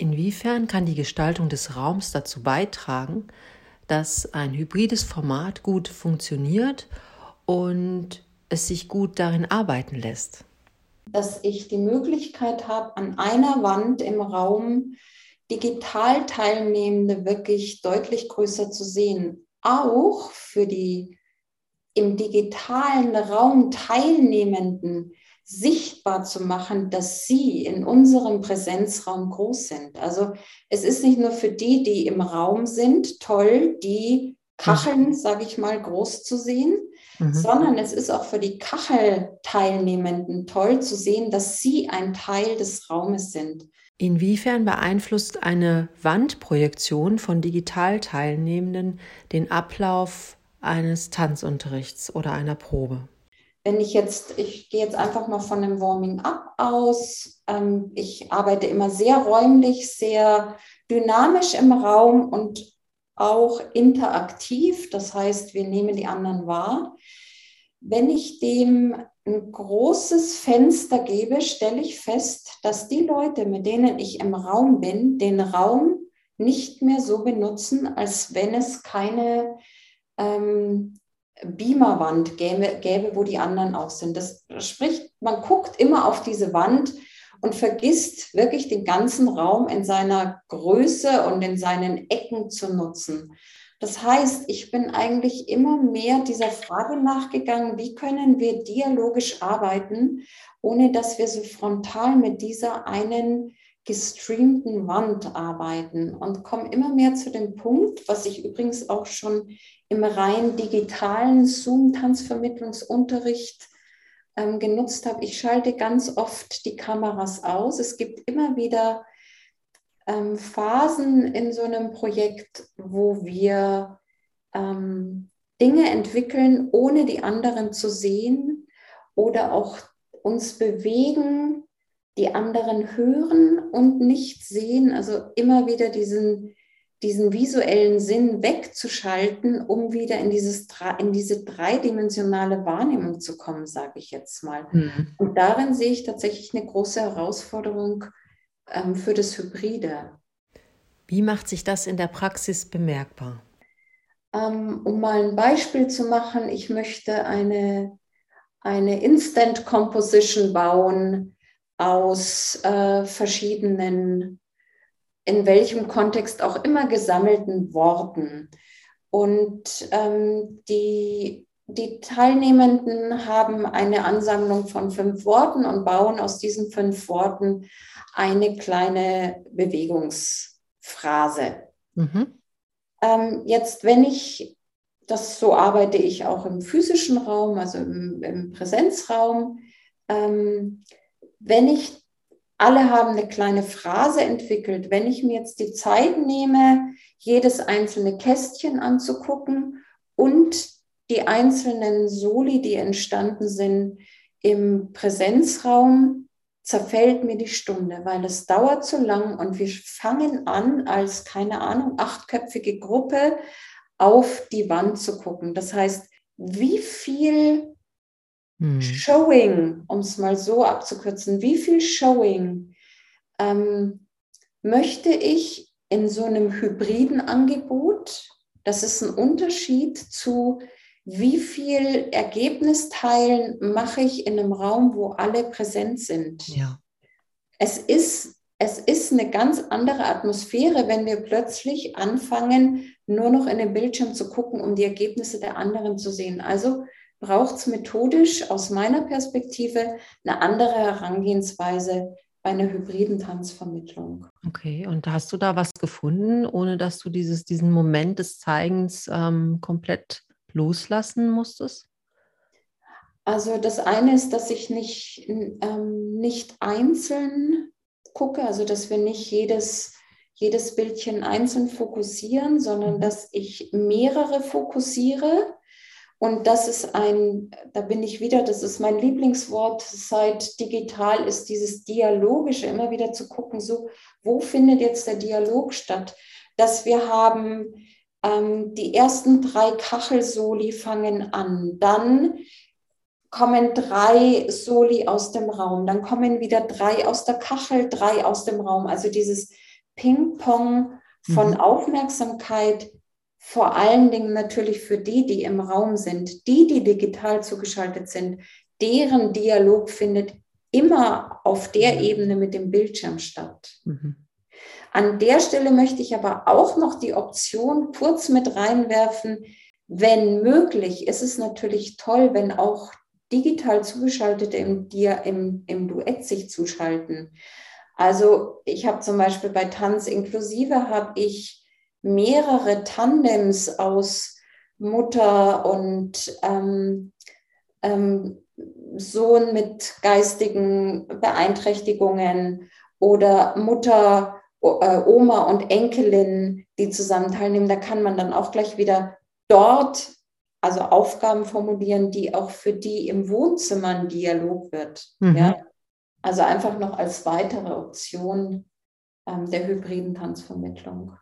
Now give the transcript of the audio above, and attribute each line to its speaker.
Speaker 1: Inwiefern kann die Gestaltung des Raums dazu beitragen, dass ein hybrides Format gut funktioniert und es sich gut darin arbeiten lässt?
Speaker 2: Dass ich die Möglichkeit habe, an einer Wand im Raum digital Teilnehmende wirklich deutlich größer zu sehen. Auch für die im digitalen Raum Teilnehmenden sichtbar zu machen, dass sie in unserem Präsenzraum groß sind. Also es ist nicht nur für die, die im Raum sind, toll, die Kacheln, mhm. sage ich mal, groß zu sehen, mhm. sondern es ist auch für die Kachelteilnehmenden toll zu sehen, dass sie ein Teil des Raumes sind.
Speaker 1: Inwiefern beeinflusst eine Wandprojektion von Digitalteilnehmenden den Ablauf eines Tanzunterrichts oder einer Probe?
Speaker 2: Wenn ich jetzt, ich gehe jetzt einfach mal von einem Warming-up aus. Ähm, ich arbeite immer sehr räumlich, sehr dynamisch im Raum und auch interaktiv. Das heißt, wir nehmen die anderen wahr. Wenn ich dem ein großes Fenster gebe, stelle ich fest, dass die Leute, mit denen ich im Raum bin, den Raum nicht mehr so benutzen, als wenn es keine ähm, Beamerwand gäbe, gäbe, wo die anderen auch sind. Das spricht, man guckt immer auf diese Wand und vergisst wirklich den ganzen Raum in seiner Größe und in seinen Ecken zu nutzen. Das heißt, ich bin eigentlich immer mehr dieser Frage nachgegangen, wie können wir dialogisch arbeiten, ohne dass wir so frontal mit dieser einen gestreamten Wand arbeiten und komme immer mehr zu dem Punkt, was ich übrigens auch schon im rein digitalen Zoom-Tanzvermittlungsunterricht ähm, genutzt habe. Ich schalte ganz oft die Kameras aus. Es gibt immer wieder ähm, Phasen in so einem Projekt, wo wir ähm, Dinge entwickeln, ohne die anderen zu sehen oder auch uns bewegen, die anderen hören und nicht sehen. Also immer wieder diesen diesen visuellen Sinn wegzuschalten, um wieder in, dieses, in diese dreidimensionale Wahrnehmung zu kommen, sage ich jetzt mal. Mhm. Und darin sehe ich tatsächlich eine große Herausforderung ähm, für das Hybride.
Speaker 1: Wie macht sich das in der Praxis bemerkbar?
Speaker 2: Ähm, um mal ein Beispiel zu machen, ich möchte eine, eine Instant Composition bauen aus äh, verschiedenen in welchem Kontext auch immer gesammelten Worten. Und ähm, die, die Teilnehmenden haben eine Ansammlung von fünf Worten und bauen aus diesen fünf Worten eine kleine Bewegungsphrase. Mhm. Ähm, jetzt, wenn ich, das so arbeite ich auch im physischen Raum, also im, im Präsenzraum, ähm, wenn ich alle haben eine kleine Phrase entwickelt. Wenn ich mir jetzt die Zeit nehme, jedes einzelne Kästchen anzugucken und die einzelnen Soli, die entstanden sind im Präsenzraum, zerfällt mir die Stunde, weil es dauert zu lang und wir fangen an, als, keine Ahnung, achtköpfige Gruppe auf die Wand zu gucken. Das heißt, wie viel hm. Showing, um es mal so abzukürzen, wie viel Showing ähm, möchte ich in so einem hybriden Angebot? Das ist ein Unterschied zu, wie viel Ergebnisteilen mache ich in einem Raum, wo alle präsent sind. Ja. Es ist es ist eine ganz andere Atmosphäre, wenn wir plötzlich anfangen, nur noch in den Bildschirm zu gucken, um die Ergebnisse der anderen zu sehen. Also braucht es methodisch aus meiner Perspektive eine andere Herangehensweise bei einer hybriden Tanzvermittlung.
Speaker 1: Okay, und hast du da was gefunden, ohne dass du dieses, diesen Moment des Zeigens ähm, komplett loslassen musstest?
Speaker 2: Also das eine ist, dass ich nicht, ähm, nicht einzeln gucke, also dass wir nicht jedes, jedes Bildchen einzeln fokussieren, sondern mhm. dass ich mehrere fokussiere und das ist ein, da bin ich wieder, das ist mein Lieblingswort seit digital, ist dieses Dialogische, immer wieder zu gucken, so, wo findet jetzt der Dialog statt? Dass wir haben, ähm, die ersten drei Kachelsoli fangen an, dann kommen drei Soli aus dem Raum, dann kommen wieder drei aus der Kachel, drei aus dem Raum. Also dieses Ping-Pong von mhm. Aufmerksamkeit, vor allen Dingen natürlich für die, die im Raum sind, die, die digital zugeschaltet sind, deren Dialog findet immer auf der mhm. Ebene mit dem Bildschirm statt. Mhm. An der Stelle möchte ich aber auch noch die Option kurz mit reinwerfen, wenn möglich, ist es natürlich toll, wenn auch digital zugeschaltete im, im, im Duett sich zuschalten. Also ich habe zum Beispiel bei Tanz inklusive habe ich mehrere Tandems aus Mutter und ähm, ähm, Sohn mit geistigen Beeinträchtigungen oder Mutter, äh, Oma und Enkelin, die zusammen teilnehmen. Da kann man dann auch gleich wieder dort also Aufgaben formulieren, die auch für die im Wohnzimmer ein Dialog wird. Mhm. Ja? Also einfach noch als weitere Option ähm, der hybriden Tanzvermittlung.